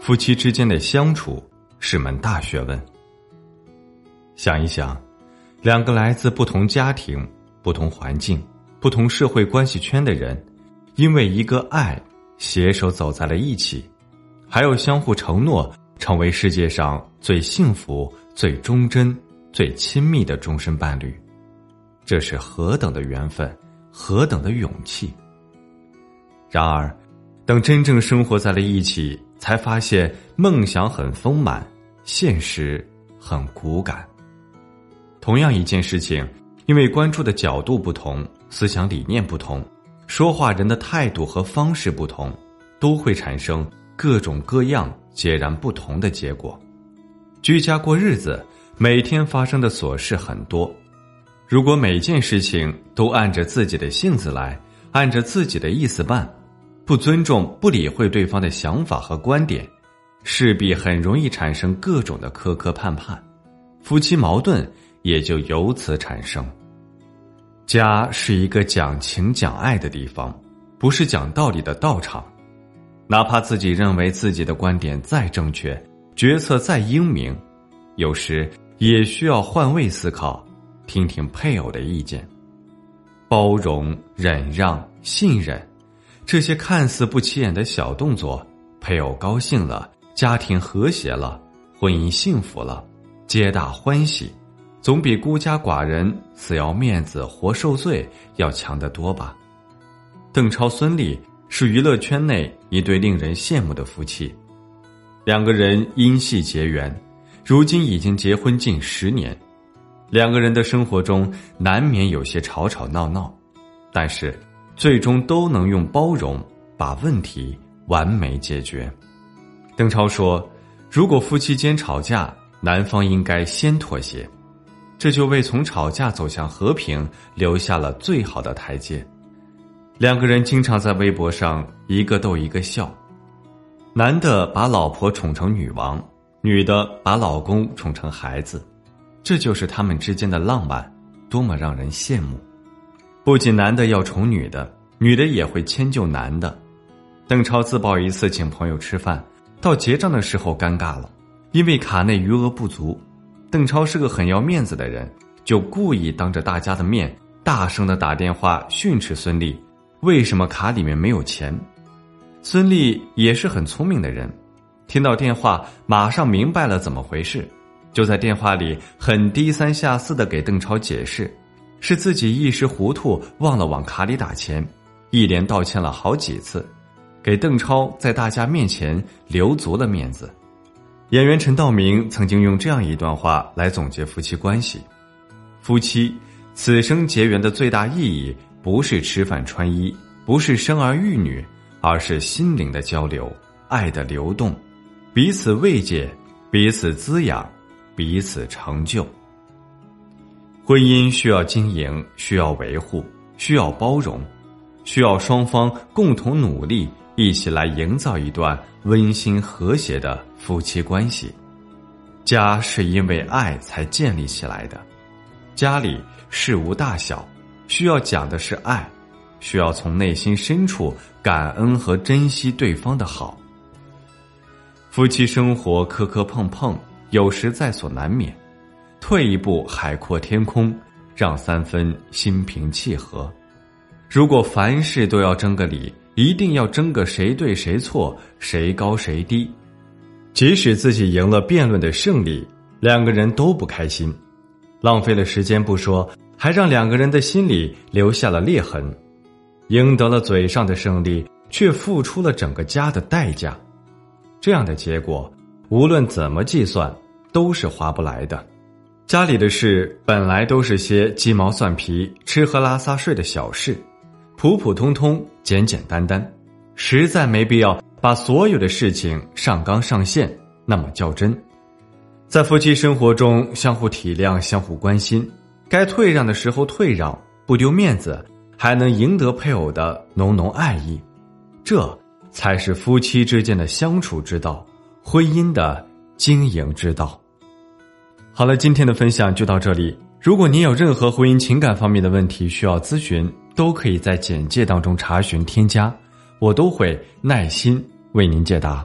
夫妻之间的相处是门大学问。想一想，两个来自不同家庭、不同环境、不同社会关系圈的人，因为一个爱，携手走在了一起，还有相互承诺，成为世界上最幸福、最忠贞、最亲密的终身伴侣，这是何等的缘分，何等的勇气！然而，等真正生活在了一起。才发现梦想很丰满，现实很骨感。同样一件事情，因为关注的角度不同、思想理念不同、说话人的态度和方式不同，都会产生各种各样截然不同的结果。居家过日子，每天发生的琐事很多，如果每件事情都按着自己的性子来，按着自己的意思办。不尊重、不理会对方的想法和观点，势必很容易产生各种的磕磕绊绊，夫妻矛盾也就由此产生。家是一个讲情讲爱的地方，不是讲道理的道场。哪怕自己认为自己的观点再正确，决策再英明，有时也需要换位思考，听听配偶的意见，包容、忍让、信任。这些看似不起眼的小动作，配偶高兴了，家庭和谐了，婚姻幸福了，皆大欢喜，总比孤家寡人死要面子活受罪要强得多吧？邓超、孙俪是娱乐圈内一对令人羡慕的夫妻，两个人因戏结缘，如今已经结婚近十年，两个人的生活中难免有些吵吵闹闹，但是。最终都能用包容把问题完美解决。邓超说：“如果夫妻间吵架，男方应该先妥协，这就为从吵架走向和平留下了最好的台阶。”两个人经常在微博上一个逗一个笑，男的把老婆宠成女王，女的把老公宠成孩子，这就是他们之间的浪漫，多么让人羡慕。不仅男的要宠女的，女的也会迁就男的。邓超自曝一次请朋友吃饭，到结账的时候尴尬了，因为卡内余额不足。邓超是个很要面子的人，就故意当着大家的面大声的打电话训斥孙俪，为什么卡里面没有钱？孙俪也是很聪明的人，听到电话马上明白了怎么回事，就在电话里很低三下四的给邓超解释。是自己一时糊涂，忘了往卡里打钱，一连道歉了好几次，给邓超在大家面前留足了面子。演员陈道明曾经用这样一段话来总结夫妻关系：夫妻此生结缘的最大意义，不是吃饭穿衣，不是生儿育女，而是心灵的交流、爱的流动，彼此慰藉，彼此滋养，彼此成就。婚姻需要经营，需要维护，需要包容，需要双方共同努力，一起来营造一段温馨和谐的夫妻关系。家是因为爱才建立起来的，家里事无大小，需要讲的是爱，需要从内心深处感恩和珍惜对方的好。夫妻生活磕磕碰碰，有时在所难免。退一步，海阔天空；让三分，心平气和。如果凡事都要争个理，一定要争个谁对谁错，谁高谁低，即使自己赢了辩论的胜利，两个人都不开心，浪费了时间不说，还让两个人的心里留下了裂痕。赢得了嘴上的胜利，却付出了整个家的代价，这样的结果，无论怎么计算，都是划不来的。家里的事本来都是些鸡毛蒜皮、吃喝拉撒睡的小事，普普通通、简简单单，实在没必要把所有的事情上纲上线，那么较真。在夫妻生活中，相互体谅，相互关心，该退让的时候退让，不丢面子，还能赢得配偶的浓浓爱意，这才是夫妻之间的相处之道，婚姻的经营之道。好了，今天的分享就到这里。如果您有任何婚姻情感方面的问题需要咨询，都可以在简介当中查询添加，我都会耐心为您解答。